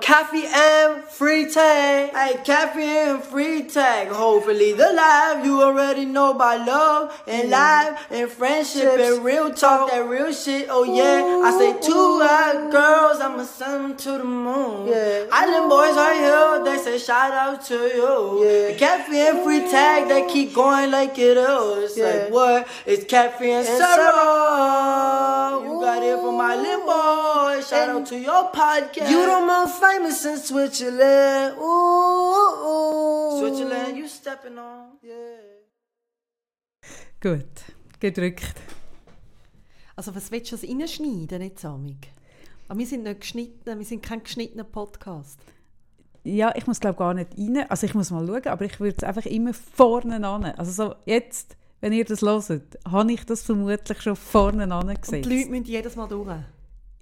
Cafe and Free Tag. Hey, Cafe and Free Tag. Hopefully the life you already know about love and life and friendship and real talk, that real shit. Oh yeah, I say two hot girls, I'ma send them to the moon. Yeah. Island boys are here, they say shout out to you. Yeah. The Cafe and Free Tag, they keep going like it is. Yeah. Like what? It's Cafe and, and. You got it from my little boy. Shout out to your podcast. You don't most famous in Switzerland. Ooh, ooh. Switzerland, you stepping on. Yeah. Gut, gedrückt. Also was willst du das reinschneiden, nicht Samig? Aber wir sind nicht geschnitten, wir sind kein geschnittener Podcast. Ja, ich muss glaube gar nicht rein. Also ich muss mal schauen, aber ich würde es einfach immer vorne an. Also so jetzt, wenn ihr das hört, habe ich das vermutlich schon vorne angesetzt. Und die Leute müssen jedes Mal durch.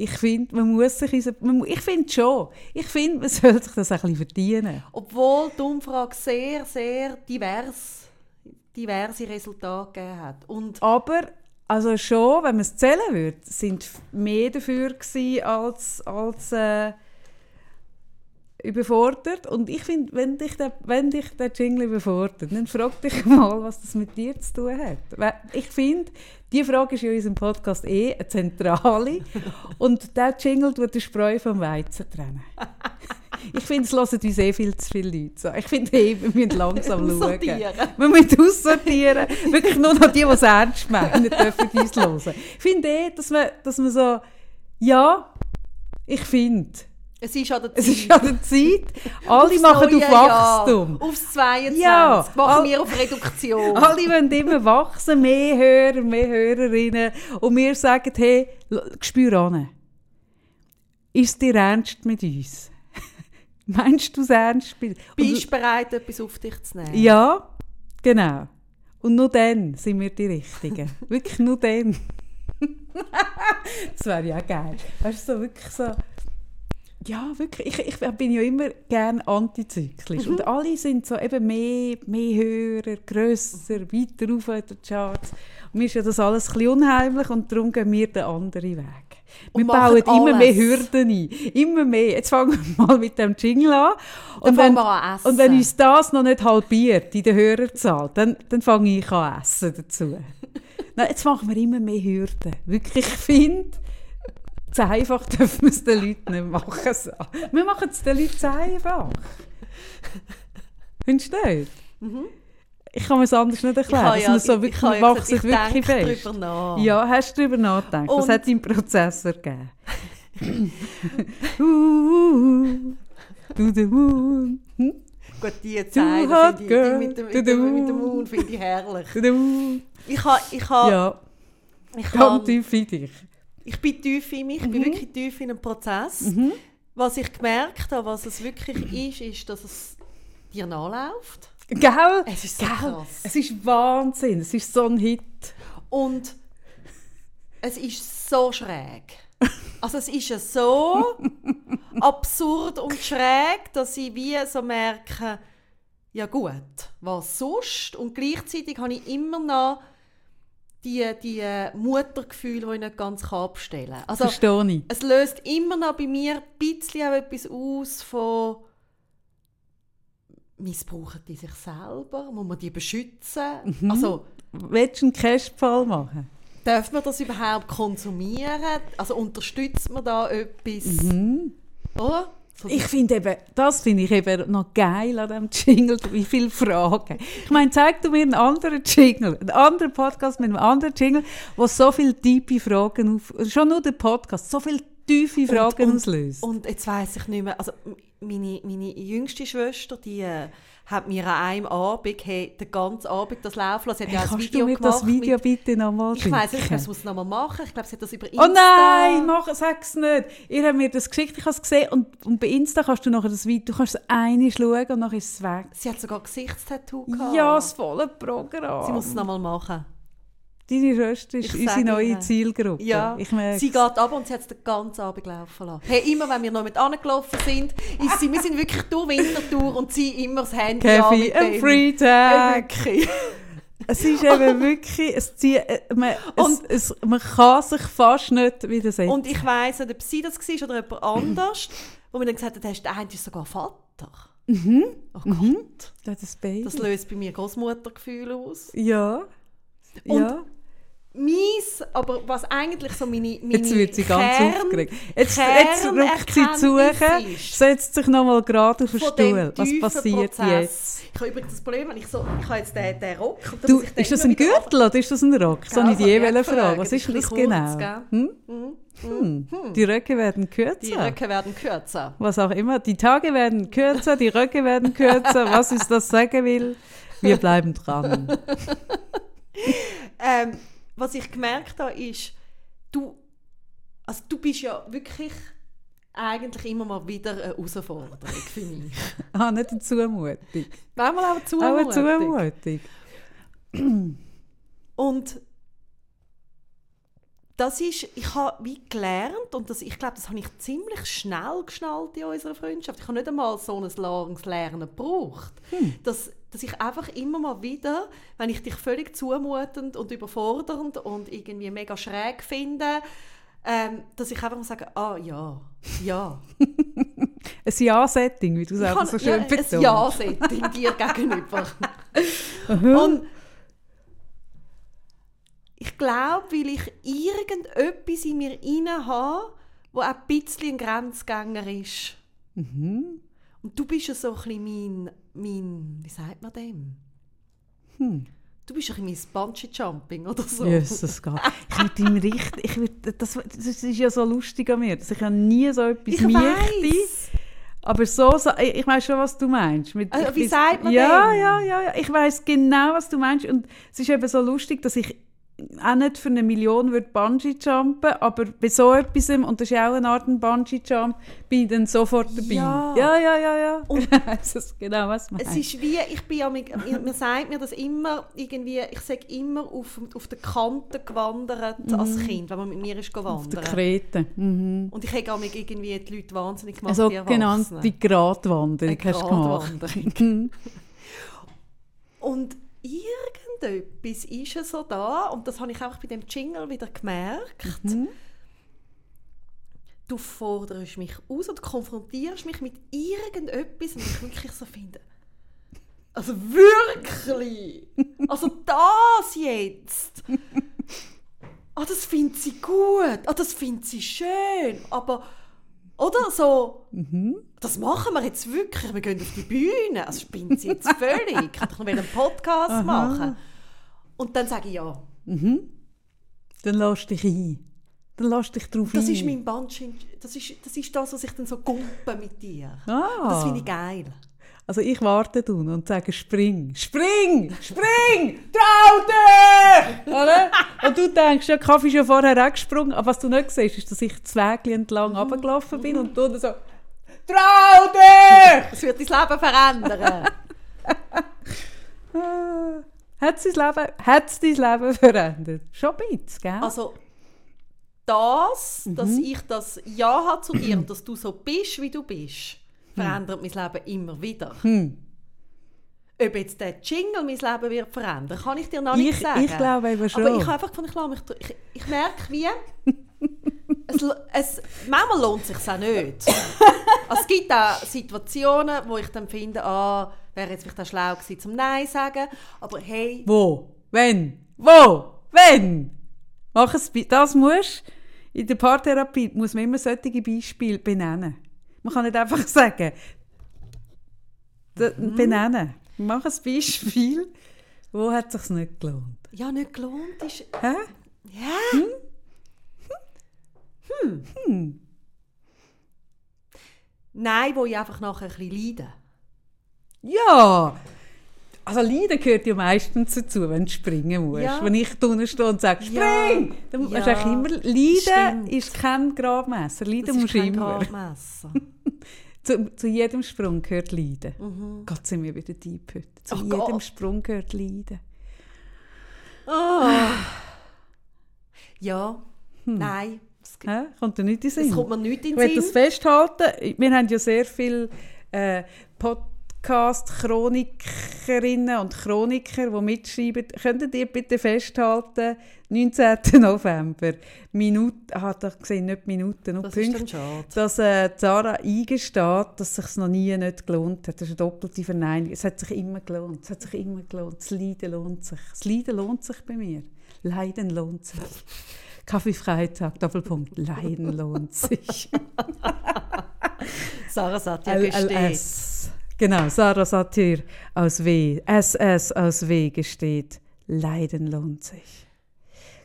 Ich finde, man muss sich... Man, ich finde schon. Ich finde, man sollte sich das ein bisschen verdienen. Obwohl die Umfrage sehr, sehr divers, diverse Resultate gegeben hat. Und aber also schon, wenn man es zählen würde, sind mehr dafür gewesen als... als äh, überfordert. Und ich finde, wenn dich, der, wenn dich der Jingle überfordert, dann frag dich mal, was das mit dir zu tun hat. Ich finde, die Frage ist in unserem Podcast eh eine zentrale. Und der Jingle tut den Spreu vom Weizen trennen. Ich finde, es hören uns eh viel zu viele Leute. Ich finde eh, wir müssen langsam schauen. Wir müssen aussortieren. Wirklich nur noch die, die es ernst meinen, dürfen uns hören. Ich finde eh, dass man, dass man so, ja, ich finde, es ist an der Zeit. Es ist an der Zeit. Alle machen auf Wachstum. Jahr, aufs 22. Ja, machen wir auf Reduktion. Alle wollen immer wachsen, mehr Hörer, mehr Hörerinnen. Und wir sagen, hey, spür an. Ist dir ernst mit uns? Meinst du es ernst? Bist du bereit, etwas auf dich zu nehmen? Ja, genau. Und nur dann sind wir die Richtigen. wirklich nur dann. das wäre ja geil. Weißt du, so wirklich so ja, wirklich. Ich, ich bin ja immer gerne antizyklisch. Mhm. Und alle sind so eben mehr, mehr höher, grösser, weiter auf in den Charts. Und mir ist ja das alles ein bisschen unheimlich und darum gehen wir den anderen Weg. Wir bauen immer mehr Hürden ein. Immer mehr. Jetzt fangen wir mal mit dem Jingle an. Und, wenn, an und wenn uns das noch nicht halbiert in der Hörerzahl, dann, dann fange ich an essen dazu. Nein, jetzt machen wir immer mehr Hürden. Wirklich, ich finde, zu einfach dürfen wir es den Leuten nicht machen. So. Wir machen es den Leuten zu einfach. Findest du nicht? Mhm. Ich kann mir es anders nicht erklären. Ich ja, so wirklich, ich, machst es wirklich fest. Nach. Ja, hast du darüber nachgedacht? Und Was hat dein Prozessor gegeben? uh, to the moon. Hm? Gut, die Zeile die, die mit dem, mit dem, mit dem Moon finde ich herrlich. Ich habe... Ich ha, ja. Ich Ganz tief in dich. Ich bin tief in mich, ich mhm. bin wirklich tief in einem Prozess. Mhm. Was ich gemerkt habe, was es wirklich ist, ist, dass es dir nachläuft. Gell? Es ist so krass. Es ist Wahnsinn. Es ist so ein Hit. Und es ist so schräg. Also es ist ja so absurd und schräg, dass ich wie so merke, ja gut, was sonst? Und gleichzeitig habe ich immer noch die, die Muttergefühle, die ich nicht ganz abstellen kann. Also, Verstehe ich. Es löst immer noch bei mir ein bisschen auch etwas aus von missbrauchen die sich selber? Muss man die beschützen? Mhm. Also, Willst du einen Cashfall machen? Darf man das überhaupt konsumieren? Also unterstützt man da etwas? Mhm. Oder? Ich finde eben, das finde ich eben noch geil an diesem Jingle, wie viele Fragen. Ich meine, zeig du mir einen anderen Jingle, einen anderen Podcast mit einem anderen Jingle, wo so viele tiefe Fragen auf, schon nur der Podcast, so viele tiefe Fragen und, und, auslöst. Und jetzt weiß ich nicht mehr, also meine, meine jüngste Schwester, die äh, hat mir an einem Abend, hey, den ganzen Abend das laufen lassen. Sie hat hey, ja Video du mir das Video mit, bitte nochmal Ich weiß nicht, ich muss es nochmal machen. Ich glaube, sie hat das über Insta... Oh nein, mach, es nicht. Ihr habt mir das geschickt, ich habe es gesehen. Und, und bei Insta kannst du nachher das Video, du kannst es eine schauen und dann ist es weg. Sie hat sogar Gesichtstattoo gehabt. Ja, das volle Programm. Sie muss es nochmal machen. Deine Schwester ist ich unsere neue Zielgruppe. Ja, sie geht ab und sie hat es den ganzen Abend laufen lassen. Hey, immer wenn wir noch mit angelaufen sind, ist sie, wir sind wirklich durch Wintertour und sie immer das Handy Kaffee and Free Tag. es ist eben wirklich, es zieht, äh, man, und, es, es, man kann sich fast nicht widersetzen. Und ich weiss nicht, ob sie das war oder jemand anders, wo man dann gesagt hat, hast, der eine ist sogar Vater. Oh Gott. Das ist das. Das löst bei mir Großmuttergefühl aus. ja. Und ja. Mies, aber was eigentlich so meine, meine Jetzt wird sie ganz Kern- aufgeregt. Jetzt, jetzt rückt sie zu, ist setzt sich nochmal gerade auf den Stuhl. Was passiert Prozess. jetzt? Ich habe übrigens das Problem, wenn ich so, ich habe jetzt den, den Rock. Du, ist das ein Gürtel oder ist das ein Rock? So Ja, eine die also, Frage. fragen, Was ist ist das ein bisschen genau? kurz, Hm? Hm. Die Röcke werden kürzer. Die Röcke werden kürzer. Was auch immer. Die Tage werden kürzer, die Röcke werden kürzer. Was uns das sagen will, wir bleiben dran. Ähm, was ich gemerkt habe, ist, du, also du bist ja wirklich eigentlich immer mal wieder eine Herausforderung für mich. Ah, nicht eine Zumutung. Manchmal auch eine Auch eine Zumutung. Zumutung. Und das ist, ich habe wie gelernt und das, ich glaube, das habe ich ziemlich schnell geschnallt in unserer Freundschaft. Ich habe nicht einmal so ein langes Lernen gebraucht. Dass, dass ich einfach immer mal wieder, wenn ich dich völlig zumutend und überfordernd und irgendwie mega schräg finde, ähm, dass ich einfach mal sage, ah ja, ja. Ein Ja-Setting, wie du habe so schön ja, ein. Ja-Setting dir gegenüber. Und ich glaube, weil ich irgendetwas in mir inne habe, wo ein bisschen ein Grenzgänger ist. Mhm. Und du bist ja so ein bisschen mein, mein wie sagt man dem? Hm. Du bist ein mein Bungee-Jumping oder so. Jesus Gott. Ich würde ihm richtig, ich würd, das, das ist ja so lustig an mir, dass ich ja nie so etwas Ich möchte. Aber so, so ich weiß schon, was du meinst. Mit, Also, wie sagt man ja, dem? Ja, ja, ja. Ich weiß genau, was du meinst. Und es ist eben so lustig, dass ich auch nicht für eine Million würde Bungee jumpen, aber bei so etwas, und das ist auch eine Art Bungee Jump, bin ich dann sofort dabei. Ja. ja, ja, ja. ja. Und- weiss es genau, was du Es ist wie, ich bin ja, mir sagt mir das immer, irgendwie, ich sage immer auf, auf der Kante gewandert als Kind, wenn man mit mir ist Mhm. Auf der gewandert. Krete. Mhm. Und ich habe mich irgendwie die Leute wahnsinnig gemacht, Also die Erwachsenen. die Gratwanderung hast du gemacht. Gratwanderung. Und irgendetwas ist ja so da, und das habe ich auch bei dem Jingle wieder gemerkt. Mhm. Du forderst mich aus und konfrontierst mich mit irgendetwas, und ich wirklich so finde. Also wirklich! Also das jetzt! Ah, das findet sie gut, ah, das findet sie schön, aber oder so, das machen wir jetzt wirklich, wir gehen auf die Bühne, also spinnt sie jetzt völlig, ich kann doch noch einen Podcast machen. Und dann sage ich ja, Dann lass dich ein. Dann lass dich drauf das ein. ist mein Bungee, das ist, das ist das, was ich dann so gumpe mit dir. Ah. Das finde ich geil. Also ich warte tun und sage spring, spring, spring, trau dich! Oder? Und du denkst, ja, Kaffee ist ja vorher auch gesprungen, aber was du nicht siehst, ist, dass ich Wägchen entlang runtergelaufen bin und du dann so, trau dich! Das wird dein Leben verändern. Hat es dein Leben, hat's dein Leben verändert? Schon ein bisschen, gell? Also das, dass Mhm. ich das Ja habe zu dir und dass du so bist, wie du bist, verändert mein Leben immer wieder. Hm. Ob jetzt der Jingle mein Leben wird verändern, kann ich dir noch nicht Ich- sagen. ich glaube eben schon. Aber ich habe einfach gefunden, ich, mich, ich, ich merke wie, es, es, manchmal lohnt es sich auch nicht. Also es gibt auch Situationen, wo ich dann finde, ah, wäre jetzt vielleicht auch schlau gewesen, zum Nein zu sagen. Aber hey, Wo? Wenn? Wo? Wenn? Mach es, das musst in der Paartherapie muss man immer solche Beispiele benennen. Man kann nicht einfach sagen, Mhm. benennen. Mach ein Beispiel, wo hat es sich nicht gelohnt. ja, nicht gelohnt ist... Hä? Ja. Hm. Nein, wo ich einfach nachher ein bisschen leide. Ja! Also Leiden gehört ja meistens dazu, wenn du springen musst. Ja. Wenn ich drinnen stehe und sage, Ja. spring! Dann Ja. musst du eigentlich immer, Leiden Stimmt. ist kein Grabmesser. Leiden Das ist musst du kein immer. Gradmesser. Zu, zu jedem Sprung gehört Leiden. Gott, sind wir wieder deep heute. Zu Oh jedem Gott. Sprung gehört Leiden. Ah. Ja, nein. Es, Hä? Kommt dir nicht in den es Sinn? kommt mir nicht in ich den will das Sinn. festhalten. Wir haben ja sehr viele äh, Podcast-Chronikerinnen und Chroniker, die mitschreiben, könntet ihr bitte festhalten, 19. November, Minute, ah, da gesehen, nicht Minuten, nur Das Punkte, dass äh, Sarah eingesteht, dass es sich noch nie nicht gelohnt hat. Das ist eine doppelte Verneinigung. Es hat sich immer gelohnt. Es hat sich immer gelohnt. Das Leiden lohnt sich. Das Leiden lohnt sich bei mir. Leiden lohnt sich. Kaffee Freitag, Doppelpunkt. Leiden lohnt sich. Sarah Satya gesteht. LLS. Genau, Sarah Satir aus W. SS aus W gesteht. Leiden lohnt sich.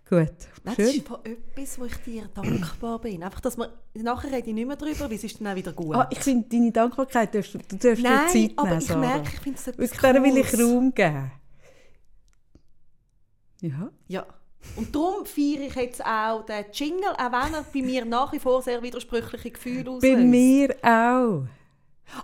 Gut, Das schön. ist von etwas, wo ich dir dankbar bin. Einfach, dass wir, nachher rede ich nicht mehr darüber, weil es ist dann auch wieder gut. Ah, ich finde, deine Dankbarkeit, darfst du, darfst dir Nein, Zeit aber nehmen, ich Sarah. merke, ich finde es etwas Wirklich, der will ich. Raum geben. Ja. Ja. Und darum feiere ich jetzt auch den Jingle, auch wenn er bei mir nach wie vor sehr widersprüchliche Gefühle auslöst. Bei mir auch.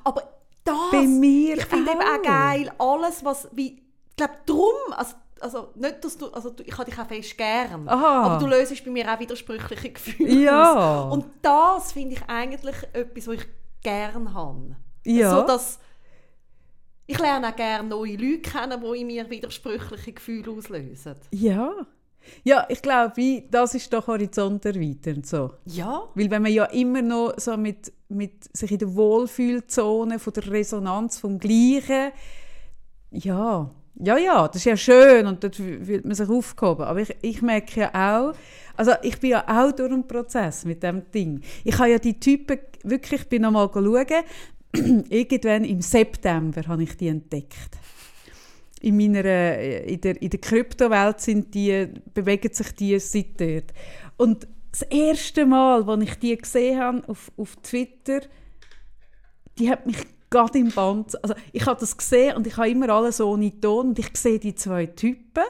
Aber das, Bei mir ich finde eben auch. geil, alles, was, wie, ich glaube, darum, also, also nicht, dass du, also du, ich habe dich auch fest gern, Aha. aber du löst bei mir auch widersprüchliche Gefühle Ja. aus. Und das finde ich eigentlich etwas, was ich gern habe. Ja. So, dass ich lerne auch gerne neue Leute kennen, die in mir widersprüchliche Gefühle auslösen. Ja. Ja, ich glaube, das ist doch Horizont erweitern. So. Ja, Weil wenn man ja immer noch so mit, mit sich in der Wohlfühlzone von der Resonanz vom Gleichen, ja, ja, ja, das ist ja schön und dort fühlt man sich aufgehoben. Aber ich, ich merke ja auch, also ich bin ja auch durch einen Prozess mit dem Ding. Ich habe ja die Typen, wirklich, ich bin noch mal schauen, irgendwann im September habe ich die entdeckt. In meiner, äh, in der, in der Kryptowelt sind die, bewegen sich die seit dort. Und das erste Mal, als ich die gesehen habe auf, auf Twitter, die hat mich gerade im Band, also ich habe das gesehen und ich habe immer alles ohne Ton und ich sehe die zwei Typen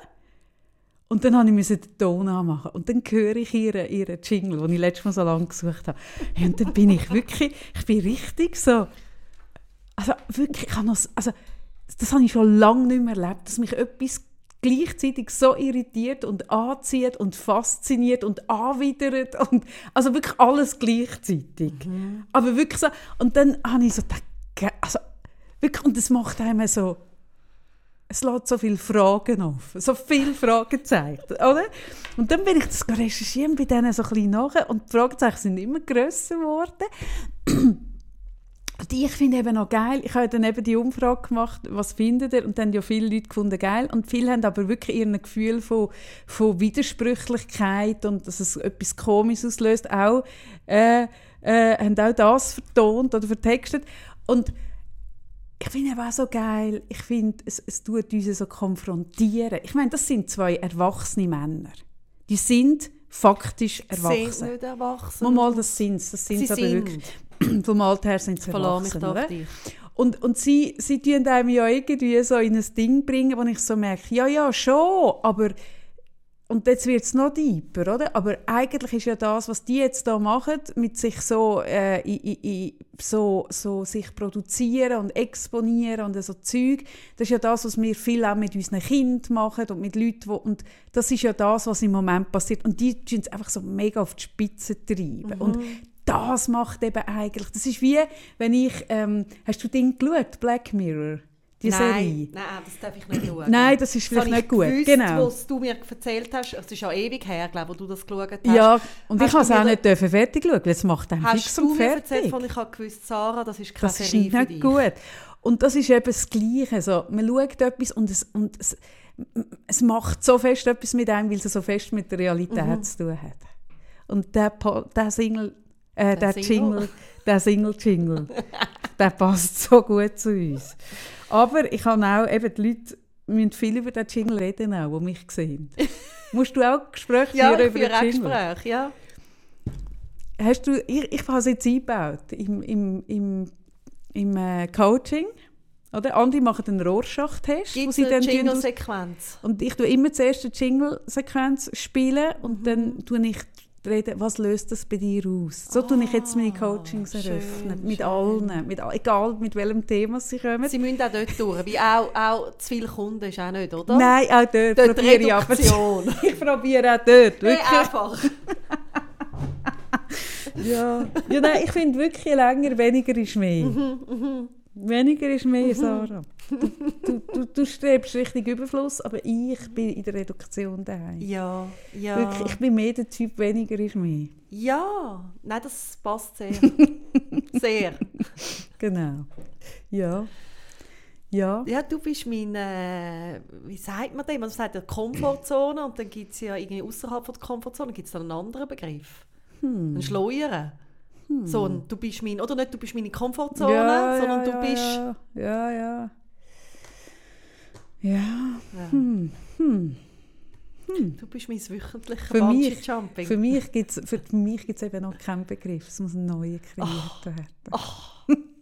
und dann musste ich den Ton anmachen und dann höre ich ihren, ihren Jingle, den ich letztes Mal so lange gesucht habe. Und dann bin ich wirklich, ich bin richtig so, also wirklich, ich habe noch, also das habe ich schon lange nicht mehr erlebt, dass mich etwas gleichzeitig so irritiert und anzieht und fasziniert und anwidert und also wirklich alles gleichzeitig. Aber wirklich so, und dann habe ich so gedacht, also wirklich, und das macht einem so, es lässt so viele Fragen auf, so viele Fragezeichen, oder? Und dann bin ich das recherchieren bei denen so ein bisschen nach und die Fragezeichen sind immer grösser geworden. Und ich finde eben noch geil, ich habe dann eben die Umfrage gemacht, was findet ihr? Und dann haben ja viele Leute gefunden geil. Und viele haben aber wirklich ihr Gefühl von, von Widersprüchlichkeit und dass es etwas Komisches auslöst, auch, äh, äh, haben auch das vertont oder vertextet. Und ich finde eben auch so geil, ich finde, es, es tut uns so konfrontieren. Ich meine, das sind zwei erwachsene Männer. Die sind faktisch sie erwachsen. sind nicht erwachsen. Mal, mal, das sind sie. Das sind Sie sie aber sind. wirklich. Vom Alter her sind sie mich erwachsen. dich. Und, und sie, sie tun einem ja irgendwie so in ein Ding bringen, wo ich so merke, ja, ja, schon, aber und jetzt wird es noch deeper, oder? Aber eigentlich ist ja das, was die jetzt da machen, mit sich so, äh, i, i, i, so, so sich produzieren und exponieren und so Zeug, das ist ja das, was wir viel auch mit unseren Kindern machen und mit Leuten, wo, und das ist ja das, was im Moment passiert. Und die tun es einfach so mega auf die Spitze treiben. Und das macht eben eigentlich, das ist wie, wenn ich, ähm, hast du Ding geschaut, Black Mirror, die Serie? Nein, nein, das darf ich nicht schauen. Nein, das ist vielleicht habe nicht ich gut. Gewusst, genau. was du mir erzählt hast, es ist ja ewig her, glaube wo du das geschaut hast. Ja, und Hast ich habe es auch nicht dürfen fertig schauen, weil es macht einen fix Hast du und mir erzählt, fertig. von ich habe gewusst, Sarah, das ist keine Das ist Serie für nicht gut. Und das ist eben das Gleiche. So, man schaut etwas und, es, und es, es macht so fest etwas mit einem, weil es so fest mit der Realität Mhm. zu tun hat. Und der, der Single, äh, Der der, Single. Jingle, der Single-Jingle, der passt so gut zu uns. Aber ich habe auch, eben die Leute müssen viel über den Jingle reden, auch, die mich sehen. Musst du auch Gespräche Ja, führen ich über den Jingle? Gespräche, ja. Hast du, ich, ich habe es jetzt eingebaut im, im, im, im äh, Coaching. Oder? Andere machen einen Rorschach-Test, wo Gibt es eine Jingle-Sequenz? und ich tue immer zuerst eine Jingle-Sequenz spielen und Mhm. dann tue ich reden, was löst das bei dir aus? So tue ich jetzt meine Coachings Ah, schön, eröffnen, mit schön. allen, mit, egal mit welchem Thema sie kommen. Sie müssen auch dort durch, wie auch, auch zu viele Kunden ist auch nicht, oder? Nein, auch dort, Dort probiere ich aber. Ich probiere auch dort, Hey, wirklich. einfach. Ja, ja nein, ich finde wirklich länger, weniger ist mehr. Mhm, Weniger ist mehr, Sarah. Du, du, du, du strebst Richtung Überfluss, aber ich bin in der Reduktion daheim. Ja, ja. Wirklich, ich bin mehr der Typ, weniger ist mehr. Ja, nein, das passt sehr. sehr. Genau. Ja. Ja. Ja, du bist mein, äh, wie sagt man dem? Man sagt ja Komfortzone und dann gibt es ja irgendwie außerhalb der Komfortzone gibt es dann einen anderen Begriff. Hm. Ein Schleuern. So, ein, du bist mein, oder nicht, du bist meine Komfortzone, sondern ja, du bist... Ja, ja. Ja. ja. Ja. Hm. Hm. Du bist mein wöchentliches Für mich, Bungee-Jumping. für mich gibt es für mich gibt's eben noch keinen Begriff. Es muss ein neuer kreiert werden.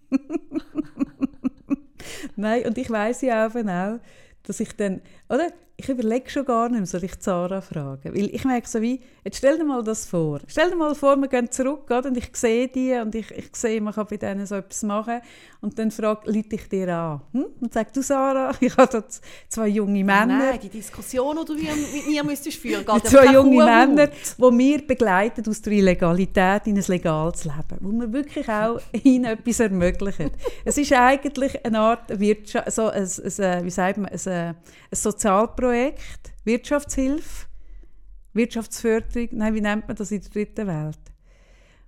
Nein, und ich weiss ja auch, dass ich dann, oder? Ich überlege schon gar nicht mehr, soll ich Zara fragen? Weil ich merke so wie, jetzt stell dir mal das vor. Stell dir mal vor, wir gehen zurück, oder? und ich sehe die und ich, ich sehe, man kann bei denen so etwas machen. Und dann frage Leute ich dir an. Hm? Und sag du, Sarah, ich habe da zwei junge Männer. Nein, die Diskussion, die du mit mir müsstest führen, geht ja zwei junge Kuh Männer, die wir begleiten aus der Illegalität in ein legales Leben, wo wir wirklich auch ihnen etwas ermöglichen. Es ist eigentlich eine Art Wirtschaft, so ein, ein, wie sagt man, ein, ein Sozialprojekt, Wirtschaftshilfe, Wirtschaftsförderung, nein, wie nennt man das in der dritten Welt?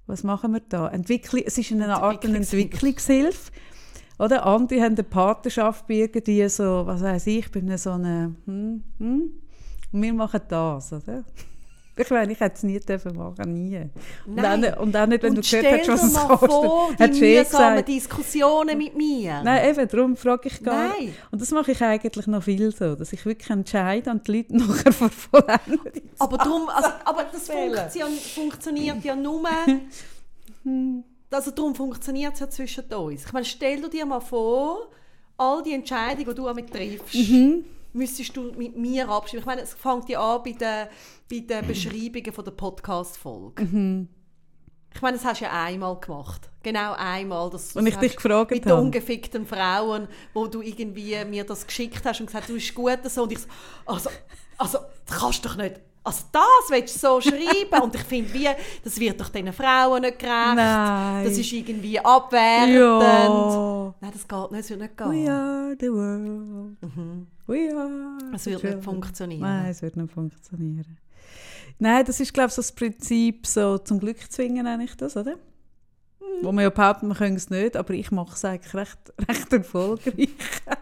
Was machen wir da? Entwickli es ist eine Art eine Entwicklungshilfe. Oder andere haben eine Partnerschaft bei irgendwie so, was weiß ich, bei einem so einem, hm, hm, und wir machen das, oder? Ich meine, ich hätte es nie dürfen machen, nie. Und, auch Nein. nicht, und auch nicht, wenn Und du gehört hast, was es kostet. vor, Hat die sie eh gesagt. Diskussionen mit mir. Nein, eben, darum frage ich gar Nein. Und das mache ich eigentlich noch viel so, dass ich wirklich entscheide und die Leute nachher vor Aber, drum, also, aber das funktion funktioniert ja nur... Also darum funktioniert es ja zwischen uns. Ich meine, stell dir dir mal vor, all die Entscheidungen, die du damit triffst, Mhm. Müsstest du mit mir abstimmen. Ich meine, es fängt ja an bei den, bei den Beschreibungen von der Podcast-Folge. Mhm. Ich meine, das hast du ja einmal gemacht. Genau einmal. Dass Und ich dich gefragt Mit den habe. ungefickten Frauen, wo du irgendwie mir das geschickt hast und gesagt du bist gut so. Und ich so, also, also, das kannst du doch nicht. Also das willst du so schreiben? Und ich finde, wie, das wird doch diesen Frauen nicht gerecht. Nein. Das ist irgendwie abwertend. Ja. Nein, das geht nicht, das wird nicht We gehen. are the world. We are Es wird nicht children. funktionieren. Nein, es wird nicht funktionieren. Nein, das ist, glaube ich, so das Prinzip, so zum Glück zwingen, nenne ich das, oder? Wo man ja behaupten, man könnte es nicht, aber ich mache es eigentlich recht, recht erfolgreich.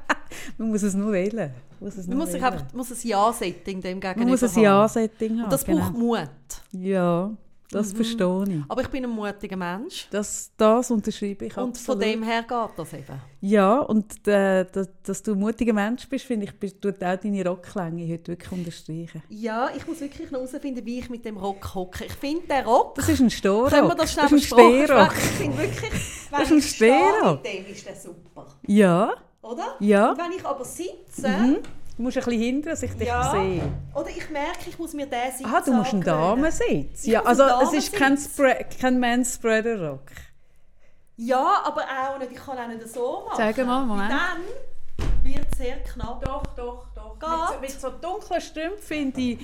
man muss es nur wählen. Man muss, es Man nur muss, sich wählen. einfach, muss ein Ja-Setting dem gegenüber man muss ein haben. Ja-Setting haben. Und das genau. braucht Mut. Ja, das verstehe ich. Aber ich bin ein mutiger Mensch. Das, das unterschreibe ich Und von absolut. dem her geht das eben. Ja, und äh, dass, dass du ein mutiger Mensch bist, finde ich, tut auch deine Rocklänge heute wirklich unterstreichen. Ja, ich muss wirklich noch herausfinden, wie ich mit dem Rock hocke. Ich finde, der Rock... Das ist ein Stehrock. Können wir das schnell das ist ein? Stehrock. Ich finde wirklich, wenn Das ist ein ich stehe Stehrock. mit dem, ist der super. Ja, Oder? Ja. Und wenn ich aber sitze... mhm. Du musst ein bisschen hindern, dass ich dich Ja. sehe. Oder ich merke, ich muss mir den Sitz Ah, du musst einen. Damensitz. Ja, also einen es ist kein. Spre kein Manspreader-Rock. Ja, aber auch nicht. Ich kann auch nicht so machen. Sag mal, Moment. Dann wird es sehr knapp. Doch, doch, doch. Geht. Mit, so, mit so dunklen Strümpfen finde ich,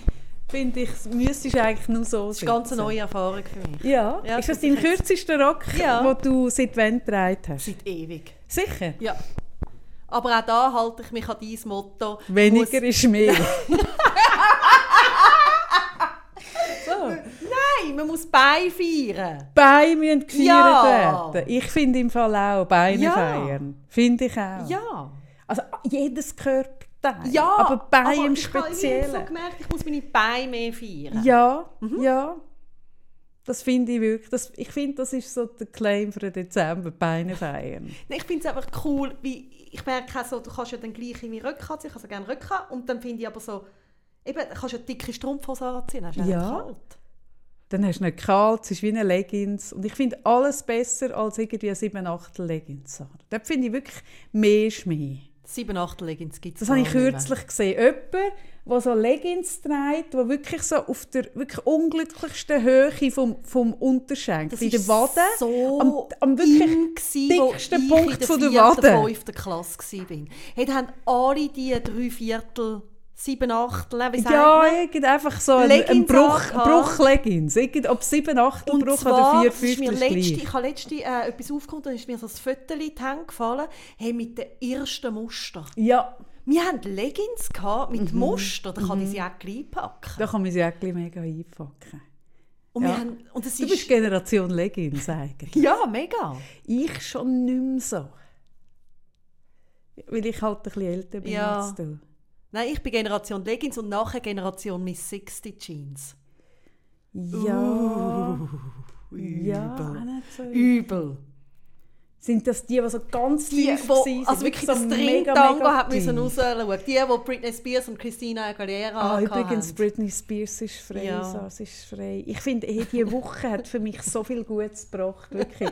finde ich, müsstest du eigentlich nur so Das ist eine ganz neue Erfahrung für mich. Ja, Ja, ist das dein kürzester Rock, Ja. den du seit wann getragen hast? Seit ewig. Sicher? Ja. Aber auch da halte ich mich an dein Motto. Weniger ist mehr. so. Nein, man muss beifeiern. Beine müssen gefeiert Ja. werden. Ich finde im Fall auch Beine Ja. feiern. Finde ich auch. Ja. Also jedes Körperteil. Ja, aber Beine im ich habe Speziellen. so gemerkt, ich muss meine Beine mehr feiern. Ja, Mhm. ja. Das finde ich wirklich. Das, ich finde, das ist so der Claim für den Dezember, Beine feiern. Ich finde es einfach cool, wie ich merke auch so, du kannst ja dann gleich in Röcke anziehen, ich habe so gerne Röcke und dann finde ich aber so, eben, du kannst ja dicke Strumpfhose anziehen, dann hast du ja. Kalt. Dann hast du nicht kalt, es ist wie eine Leggings. Und ich finde alles besser als irgendwie eine 7 8 Leggings. Dort finde ich wirklich mehr mehr. Sieben Achtel Leggings gibt es Das habe ich kürzlich gesehen. Jemand, der so Leggings trägt, der wirklich so auf der wirklich unglücklichsten Höhe vom, vom Unterschenkel, Das bei der Wade, so am, am wirklich in gsi, wo dicksten ich Punkt in der der vierten, Wade. fünften Klasse war. Hey, da haben alle die drei Viertel sieben Achtel, wie sagt Ja, man? einfach so ein, ein Bruch. Bruch-Leggings. Ob sieben Achtel Bruch oder vier Fünftel ist letzte, ich habe letzte äh, etwas aufgekommen, da ist mir so ein Foto in die Hände gefallen, hey, mit den ersten Muster. Ja, Wir hatten Leggings gehabt mit Mhm. Muster, da kann ich sie auch einpacken. da kann man sie wirklich mega einpacken. Und, ja. haben, und Du ist... bist Generation Leggings eigentlich. ja, mega. Ich schon nicht mehr so. Weil ich halt ein bisschen älter bin Ja. als du. Nein, ich bin Generation Leggings und nachher Generation Miss 60 Jeans. Ja. Übel. Ja. Übel. Sind das die, die so ganz Die, tief wo, waren? also wirklich so das mega, String-Tango hat müssen tief? rausschauen. Die, die Britney Spears und Christina Aguilera Ah, übrigens, haben. Britney Spears ist frei, Ja. so, es ist frei. Ich finde, hey, diese Woche hat für mich so viel Gutes gebracht, wirklich.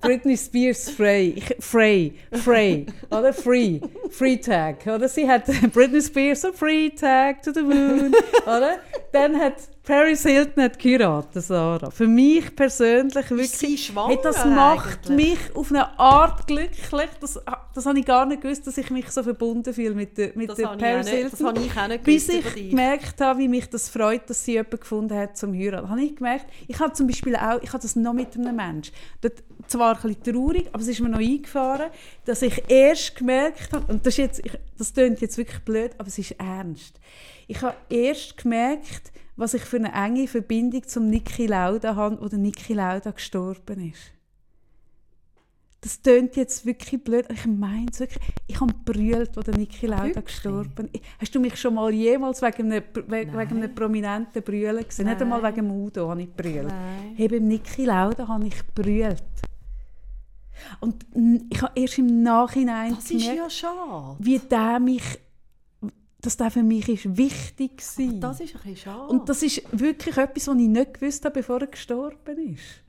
Britney Spears frei, ich, frei, frei, oder free, free tag, oder? Sie hat Britney Spears a free tag to the moon, oder? Dann hat Paris Hilton hat geheiratet, Sarah. Für mich persönlich wirklich, sie schwanger hey, das macht eigentlich? mich auf eine Art glücklich. Das, das habe ich gar nicht gewusst, dass ich mich so verbunden fühle mit der, mit Das der ich Paris nicht- Hilton. das habe ich auch nicht Bis gewusst ich über dich. gemerkt habe, wie mich das freut, dass sie jemanden gefunden hat zum Heiraten. Habe ich gemerkt, ich habe zum Beispiel auch, ich habe das noch mit einem Menschen. Dort, zwar ein bisschen traurig, aber es ist mir noch eingefahren, dass ich erst gemerkt habe, und das, ist jetzt, ich, das klingt jetzt wirklich blöd, aber es ist ernst. Ich habe erst gemerkt, was ich für eine enge Verbindung zum Niki Lauda habe, wo der Niki Lauda gestorben ist. Das tönt jetzt wirklich blöd, ich meine es wirklich. Ich habe brüllt, als der Niki Lauda Wirklich? gestorben ist. Hast du mich schon mal jemals wegen einem, we- wegen einem prominenten Brüllen gesehen? Nicht einmal Nein. wegen dem Udo habe ich brüllt. Nein. Hey, beim Niki Lauda habe ich brüllt. Und ich habe erst im Nachhinein Das ist gemerkt, ja schade. wie der mich, dass der für mich ist wichtig war. Das ist ein bisschen schade. Und das ist wirklich etwas, was ich nicht gewusst habe, bevor er gestorben ist.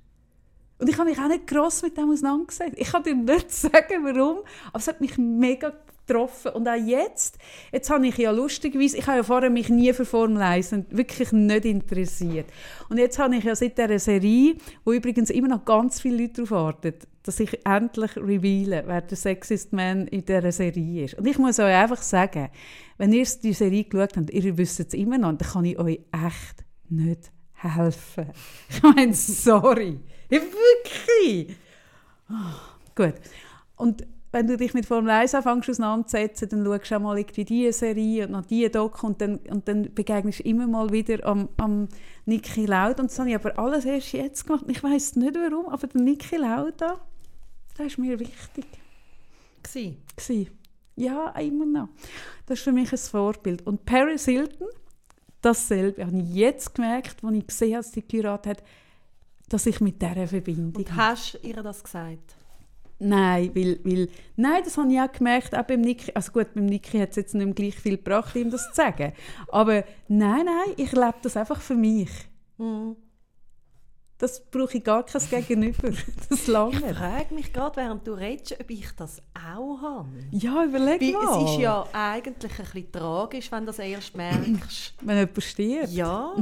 Und ich habe mich auch nicht gross mit dem auseinandergesetzt. Ich kann dir nicht sagen, warum, aber es hat mich mega getroffen. Und auch jetzt, jetzt habe ich ja lustigerweise, ich habe ja vorher mich nie für Formel 1 und wirklich nicht interessiert. Und jetzt habe ich ja seit dieser Serie, wo übrigens immer noch ganz viele Leute darauf warten, dass ich endlich reveale, wer der Sexist Man in dieser Serie ist. Und ich muss euch einfach sagen, wenn ihr die Serie geschaut habt, ihr wisst es immer noch, dann kann ich euch echt nicht helfen. Ich meine, sorry. Ja, wirklich. Ah, gut. Und wenn du dich mit Formel 1 anfängst auseinanderzusetzen, dann schaust du auch mal irgendwie diese Serie und noch diese Doku und dann, und dann begegnest du immer mal wieder am, am Niki Lauda. Und das habe ich aber alles erst jetzt gemacht. Ich weiß nicht warum, aber der Niki Lauda, der ist mir wichtig. Gsi. Gewesen. Ja, immer noch. Das ist für mich ein Vorbild. Und Paris Hilton, dasselbe, habe ich jetzt gemerkt, als ich gesehen habe, dass sie geheiratet hat, dass ich mit dieser Verbindung Und hast du ihr das gesagt? Nein, weil, weil, nein, das habe ich auch gemerkt, auch beim Niki. Also gut, beim Niki hat es jetzt nicht mehr gleich viel gebracht, ihm das zu sagen. Aber nein, nein, ich lebe das einfach für mich. Mhm. Das brauche ich gar kein Gegenüber. Das Ich lange. frage mich gerade, während du redest, ob ich das auch habe. Ja, überleg Weil mal. es ist ja eigentlich ein bisschen tragisch, wenn du das erst merkst. Wenn jemand stirbt. ja.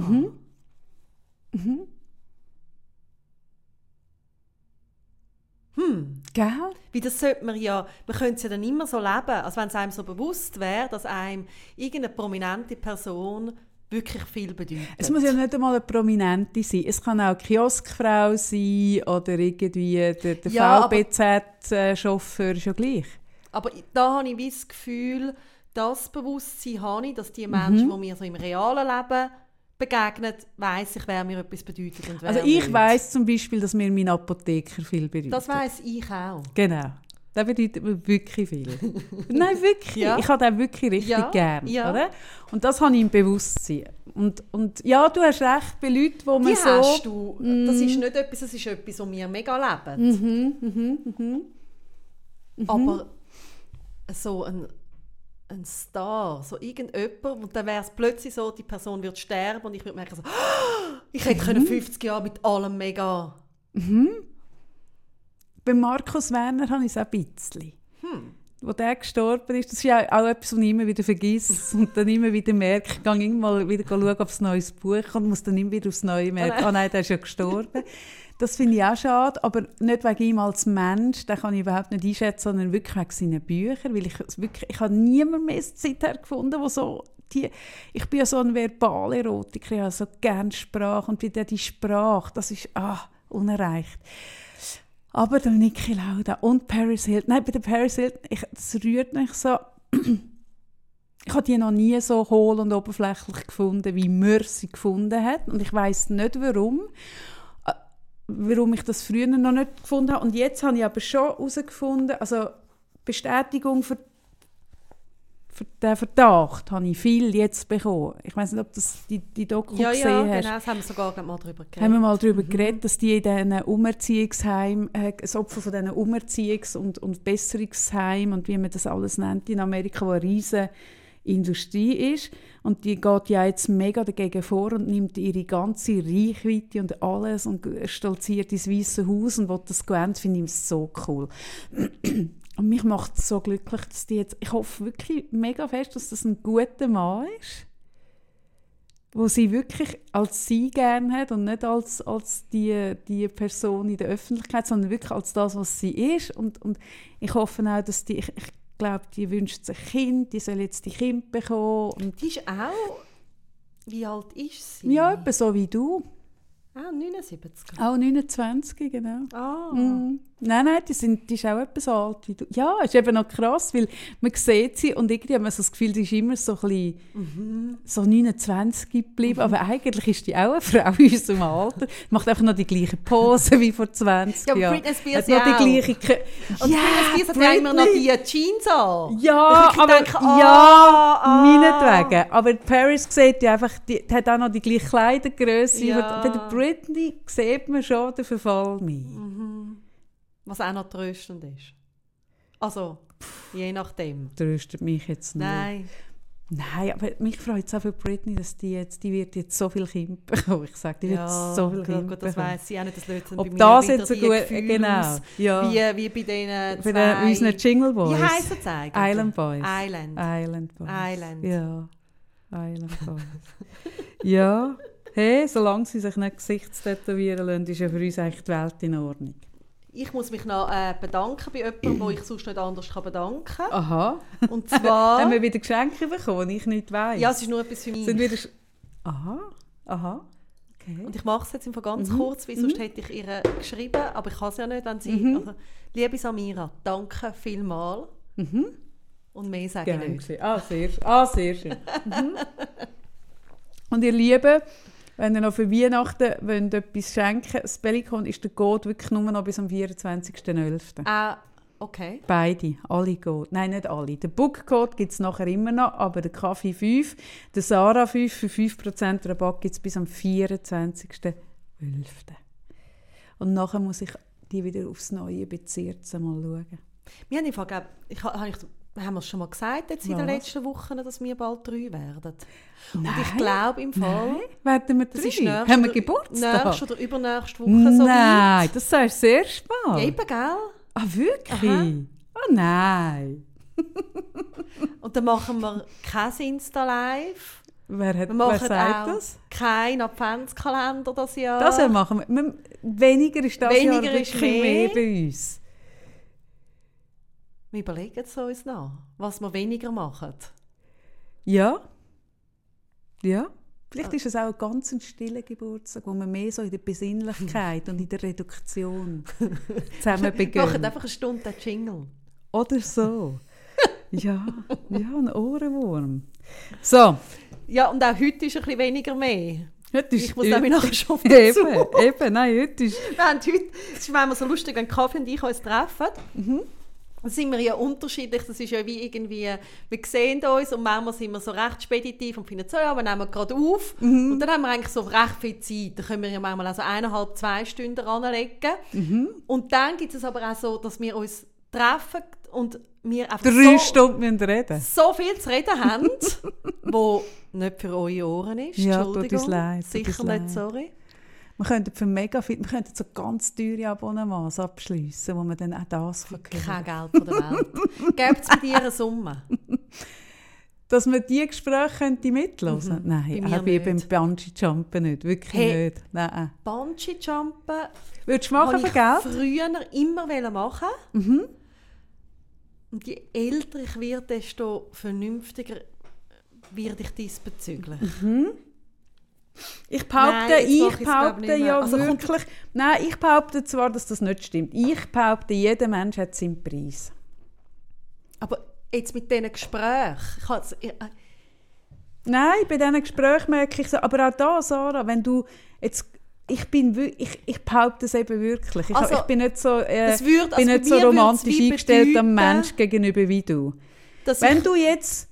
Hm. Gell? Wie das sollte man ja, man könnte es ja dann immer so leben, als wenn es einem so bewusst wäre, dass einem irgendeine prominente Person wirklich viel bedeutet. Es muss ja nicht einmal eine Prominente sein. Es kann auch eine Kioskfrau sein oder irgendwie der, der Ja, VBZ-Chauffeur, ja gleich. Aber da habe ich wie das Gefühl, das Bewusstsein habe ich, dass die Menschen, Mhm. die mir so im realen Leben begegnen, weiss ich, wer mir etwas bedeutet und wer Also ich weiß zum Beispiel, dass mir mein Apotheker viel bedeutet. Das weiss ich auch. Genau. Der bedeutet mir wirklich viel. Nein, wirklich. Ja. Ich habe den wirklich richtig Ja, gern. ja. Oder? Und das habe ich im Bewusstsein. Und, und ja, du hast recht, bei Leuten, wo man Die so... hast du. Das ist nicht etwas, das ist etwas, was wir mega leben. Mhm, Aber so ein, ein Star, so irgendjemand, und dann wäre es plötzlich so, die Person wird sterben und ich würde merken so, ich hätte können 50 Jahre mit allem mega... Bei Markus Werner habe ich es auch ein bisschen. Hm. Wo der gestorben ist, das ist ja auch etwas, was ich immer wieder vergesse und dann immer wieder merke, ich gehe irgendwann wieder schauen, es ein neues Buch und muss dann immer wieder aufs Neue merken, ah nein, der ist ja gestorben. Das finde ich auch schade, aber nicht wegen ihm als Mensch, den kann ich überhaupt nicht einschätzen, sondern wirklich wegen seinen Büchern, weil ich wirklich, ich habe niemand mehr Zeit gefunden, der so die, ich bin ja so ein Verbalerotiker, ich habe so gerne Sprache und wieder die Sprache, das ist ah, unerreicht. Aber der Niki Lauda und Paris Hilton, nein, bei der Paris Hilton, ich, das rührt mich so, ich habe die noch nie so hohl und oberflächlich gefunden, wie Mör sie gefunden hat. Und ich weiß nicht warum, äh, warum ich das früher noch nicht gefunden habe. Und jetzt habe ich aber schon herausgefunden, also Bestätigung für den Verdacht habe ich viel jetzt bekommen. Ich weiß nicht, ob das die, die Doku Ja, gesehen ja, hast. genau, das haben wir sogar mal drüber geredet. Haben wir mal darüber geredet, dass die in diesen Umerziehungsheimen, äh, das Opfer von diesen Umerziehungs- und, und Besserungsheimen und wie man das alles nennt in Amerika, wo eine riesige Industrie ist. Und die geht ja jetzt mega dagegen vor und nimmt ihre ganze Reichweite und alles und stolziert ins Weiße Haus und will das gewähnt, finde ich so cool. Und mich macht es so glücklich, dass die jetzt, ich hoffe wirklich mega fest, dass das ein guter Mann ist wo sie wirklich als sie gern hat und nicht als, als die, die Person in der Öffentlichkeit, sondern wirklich als das, was sie ist. Und, und ich hoffe auch, dass die, ich, ich glaube, die wünscht sich ein Kind, die soll jetzt die Kind bekommen. Und Die ist auch... Wie alt ist sie? ja, etwa so wie du. Ah, 79. Auch 29, genau. Ah. Mhm. Nein, nein, die, sind, die ist auch etwa so alt wie du. Ja, ist eben noch krass, weil man sieht sie und irgendwie hat man so das Gefühl, die ist immer so ein bisschen so 29 geblieben, aber eigentlich ist die auch eine Frau in unserem Alter. Macht einfach noch die gleiche Pose wie vor 20 Ja, aber Jahren. Britney Spears Hat noch ja die gleiche... Kö- Und ja, Britney Spears hat ja immer noch die Jeans an. Ja, Ich aber denke, ah, ja, ah. meinetwegen. Aber Paris sieht ja einfach, die, die hat auch noch die gleiche Kleidergröße. Ja. Bei der Britney sieht man schon den Verfall mehr. Was auch noch tröstend ist. Also, je nachdem. Tröstet mich jetzt nicht. Nein. Nein, aber mich freut es auch für Britney, dass die jetzt, die wird jetzt so viel Kind bekommen. Ich sage, die wird Ja, so viel Kind gut, das bekommen. weiss ich auch nicht. Das löst dann bei Ob mir das jetzt so gut, Gefühle genau, aus, ja. Wie, wie bei denen Bei den, unseren Jingle Boys. Wie heissen sie eigentlich? Island Boys. Island. Island Boys. Island. Ja, Island Boys. ja, hey, solange sie sich nicht Gesichtstätowieren lassen, ist ja für uns eigentlich die Welt in Ordnung. Ich muss mich noch äh, bedanken bei jemandem, wo ich sonst nicht anders kann bedanken kann. Aha. Und zwar... Haben wir wieder Geschenke bekommen, die ich nicht weiss? ja, es ist nur etwas für mich. Sind wieder... Aha, aha. Okay. Und ich mache es jetzt einfach ganz Mhm. kurz, weil sonst hätte ich ihr geschrieben, aber ich kann es ja nicht, wenn sie... Mhm. Also, liebe Samira, danke vielmals. Und mehr sage ich Gern nicht. gewesen. Ah, sehr, ah, sehr schön. Mhm. Und ihr Lieben, wenn ihr noch für Weihnachten wollt, etwas schenken das Bellicon ist der Code wirklich nur noch bis am 24.11. Ah, okay. Beide, alle Code. Nein, nicht alle. Den Book-Code gibt es nachher immer noch, aber den Kaffee 5, den Sarah 5 für 5% Rabatt gibt es bis am 24.11. Und nachher muss ich die wieder aufs Neue Bezirzen mal schauen. Wir haben, ich, ich, haben wir es schon mal gesagt jetzt in den letzten Wochen, dass wir bald drei werden? Und Nein. ich glaube im Fall, Nein, werden wir das drei? ist nächste Haben wir Geburtstag? nächste oder übernächste Woche so Nein, das sagst du Mal. Ja, eben, gell? Ah, wirklich? Aha. Oh nein. Und dann machen wir kein Insta-Live. Wer, hat, Wir wer machen sagt auch das? keinen Adventskalender das Jahr. Das machen wir. Weniger ist das Weniger Jahr ist mehr. mehr bei uns. Wir überlegen es uns nach, was wir weniger machen. Ja. Ja. Vielleicht ist es auch ein ganz stiller Geburtstag, wo man mehr so in der Besinnlichkeit und in der Reduktion zusammen Wir machen einfach eine Stunde den Jingle. Oder so. Ja, ja, ein Ohrenwurm. So, Ja, und auch heute ist ein bisschen weniger mehr. heute ist Ich muss nämlich nachher schon auf eben, eben, nein, heute ist Wir haben heute, es ist manchmal so lustig, wenn Kaffee und ich uns treffen. Mhm. Dann sind wir ja unterschiedlich. Das ist ja wie irgendwie, wir sehen uns und manchmal sind wir so recht speditiv und finden so, ja, wir nehmen gerade auf. Mhm. Und dann haben wir eigentlich so recht viel Zeit. Da können wir ja manchmal also eineinhalb, zwei Stunden ranlegen. Mhm. Und dann gibt es aber auch so, dass wir uns treffen und wir einfach drei so, Stunden reden. so viel zu reden haben, wo nicht für eure Ohren ist. Ja, tut uns leid, Sicher nicht, leid. sorry. Wir könnten für mega viel, wir könnten so ganz teure Abonnements abschließen, wo man dann auch das kann. Kein Geld von der Welt. Gebt es bei dir eine Summe? Dass man diese Gespräche könnte mithören Mhm. Nein, Bei auch bei, beim. Bungee-Jumpen nicht. Wirklich Hey. nicht. Nein. Bungee-Jumpen Würdest du machen für ich Geld? früher immer machen. Mhm. Und je älter ich werde, desto vernünftiger werde ich diesbezüglich? Ich behaupte, Nein, ich behaupte ja Also wirklich, nein, ich behaupte zwar, dass das nicht stimmt. Ich behaupte, jeder Mensch hat seinen Preis. Aber jetzt mit diesen Gesprächen, ich ich- äh, Nein, bei diesen Gesprächen merke ich so, aber auch da, Sarah, wenn du jetzt, ich bin, ich, ich behaupte es eben wirklich. Ich, Also, ich bin nicht so, äh, das würd- bin also nicht so romantisch wie eingestellt am bedeuten, Mensch gegenüber wie du. Wenn ich, du jetzt,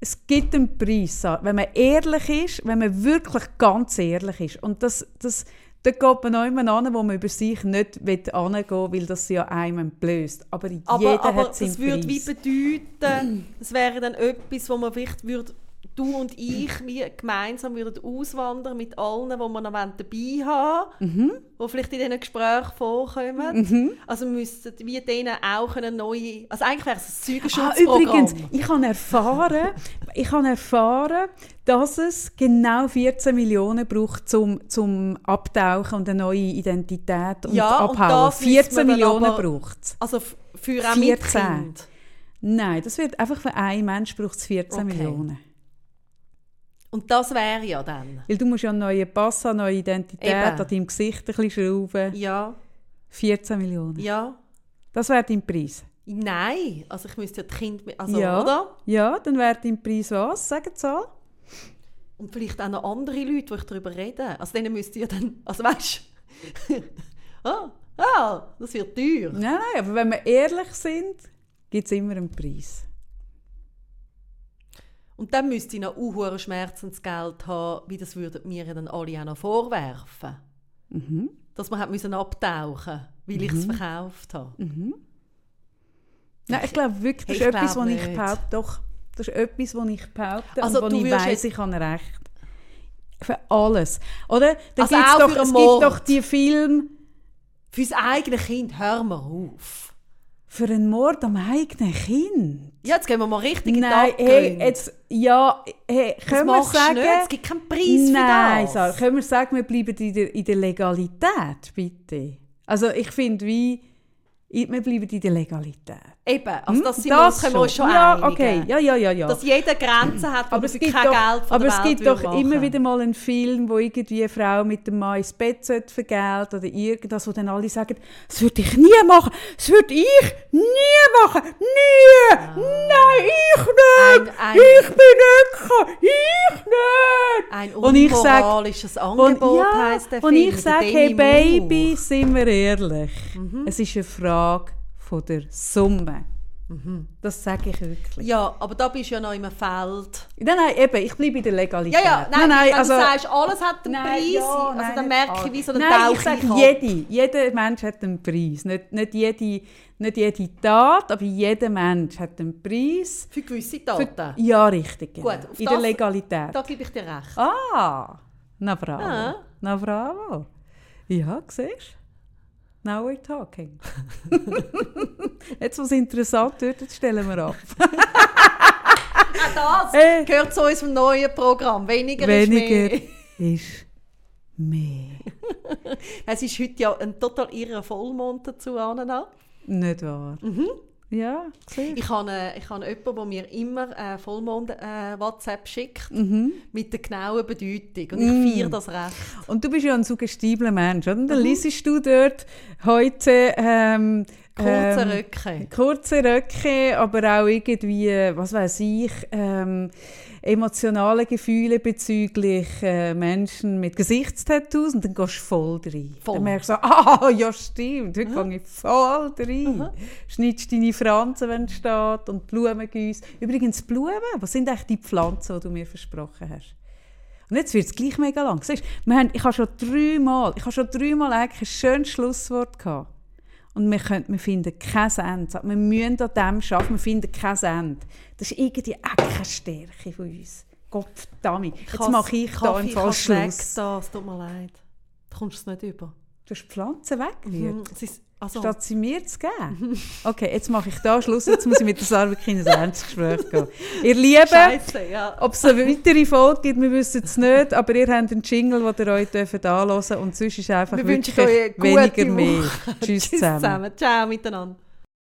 es gibt einen Preis, wenn man ehrlich ist, wenn man wirklich ganz ehrlich ist. Und das, das, da geht man auch immer an, wo man über sich nicht hingehen will, weil das ja einem entblößt. Aber, jeder aber, aber hat seinen das würde wie Preis. bedeuten, es wäre dann etwas, wo man vielleicht würde, du und ich wie gemeinsam würden auswandern mit allen, die wir noch dabei haben Mhm. die vielleicht in diesen Gesprächen vorkommen. Also müssten wir denen auch eine neue, also eigentlich wäre es ein Ah, Zeugenschutzprogramm. übrigens, ich habe erfahren, ich habe erfahren, dass es genau 14 Millionen braucht zum, zum Abtauchen und eine neue Identität und Ja, und abhauen. müsste 14 man dann Millionen braucht es. Also für auch mit 14. Kind. Nein, das wird einfach für einen Mensch braucht es 14 Okay. Millionen. Und das wäre ja dann. Weil du musst ja einen neuen Pass haben, neue Identität, Eben. an deinem Gesicht ein bisschen schrauben. Ja, 14 Millionen. ja. Das wäre dein Preis. Nein, also ich müsste ja Kinder, mit- also, ja. oder? Ja, dann wäre dein Preis was? Sag eine Zahl. Und vielleicht auch noch andere Leute, die ich darüber rede. Also denen müsste ja dann, also weißt du, ah, ah, das wird teuer. Nein, nein, aber wenn wir ehrlich sind, gibt es immer einen Preis. Und dann müsste ich noch unhure Schmerzensgeld haben, wie das würden mir dann alle auch noch vorwerfen. Mhm. Dass man hat müssen abtauchen weil ich es verkauft habe. Nein, ich glaube wirklich, das ist etwas, glaub was ich nicht. behaupte. Doch, das ist etwas, was ich behaupte Also und wo ich weiss, ich habe recht. Für alles. Oder? Dann Also gibt's doch, für es einen gibt Mord. doch die Filme Fürs eigene Kind, hör mal auf. Für einen Mord am eigenen Kind. Ja, jetzt gehen wir mal richtig in die Nein, Abgründe. hey, jetzt, ja, hey, können wir sagen... nicht, es gibt keinen Preis Nein, für das. können wir sagen, wir bleiben in der, in der Legalität, bitte? Also ich finde, wie... Wir bleiben in der Legalität. Eben, also das, sind Hm? wir, uns- uns schon ja, einigen. okay, ja, ja, ja, ja. Dass jeder Grenzen hat, aber es gibt kein doch, Geld von aber es gibt doch würde immer machen. wieder mal einen Film, wo irgendwie eine Frau mit dem Mann ins Bett vergelten oder irgendwas, wo dann alle sagen, das würde ich nie machen, das würde ich nie machen, nie, nein, ich nicht, Ein- ein- ich bin nicht, ich nicht. Ein unmoralisches Angebot ja, heisst der und ich sage, hey Baby, sind wir ehrlich, Mhm. es ist eine Frage von der Summe. Das sage ich wirklich. Mhm. Ja, aber da bist du ja noch im Feld. Nein, nein, eben, ich bleibe in der Legalität. Ja, ja, nein, wenn also, du sagst, alles hat einen Nein, Preis, ja, also nein, dann merke ich, wie so eine Nein, ich sage, jede, jeder Mensch hat einen Preis. Nicht, nicht, jede, nicht jede Tat, aber jeder Mensch hat einen Preis. Für gewisse Für, Taten. ja, richtig. Genau. Gut, in der das- Legalität. Da gebe ich dir recht. Ah, na bravo. Ah. Na bravo. Ja, siehst? Now we're talking. jetzt, was interessant wird, jetzt stellen wir ab. Auch das Äh. gehört zu unserem neuen Programm. Weniger, Weniger ist mehr. ist mehr. Es ist heute ja ein total irrer Vollmond dazu, Anna. Nicht wahr? Ja, siehst du? Ich habe, äh, ich habe jemanden, der mir immer äh, Vollmond-WhatsApp schickt, Mhm. mit der genauen Bedeutung. Und ich feiere das recht. Und du bist ja ein suggestibler Mensch, oder? Mhm. Dann liest du dort heute ähm, Kurze ähm, Röcke. kurze Röcke, aber auch irgendwie, was weiß ich, ähm, emotionale Gefühle bezüglich äh, Menschen mit Gesichtstattoos und dann gehst du voll rein. Voll. Dann merkst du so, ah, ja stimmt, heute gehe ich voll rein. Schneidest deine Franzen, wenn es steht und Blumengüsse. Übrigens Blumen, was sind eigentlich die Pflanzen, die du mir versprochen hast? Und jetzt wird es gleich mega lang. Siehst, wir haben, ich habe schon dreimal, ich habe schon dreimal eigentlich ein schönes Schlusswort gehabt. Und wir, können, wir finden kein Ende. Wir müssen an dem arbeiten, wir finden kein Ende. Das ist irgendwie auch keine Stärke von uns. Gott verdammt. Jetzt mache ich da im Fall Schluss. Da, es tut mir leid. Du kommst es nicht über. Du hast die Pflanzen. Hm, es ist, also, Statt sie mir zu geben. Okay, jetzt mache ich da Schluss. Jetzt muss ich mit der Sarah in ein ernstes Gespräch gehen. Ihr Lieben, Scheiße, ja. ob es eine weitere Folge gibt, wir wissen es nicht. Aber ihr habt einen Jingle, den ihr euch dürft anhören dürft. Und sonst ist einfach Wir wirklich wünschen euch eine gute weniger mehr. Woche. Tschüss Tschüss zusammen. zusammen. Ciao miteinander.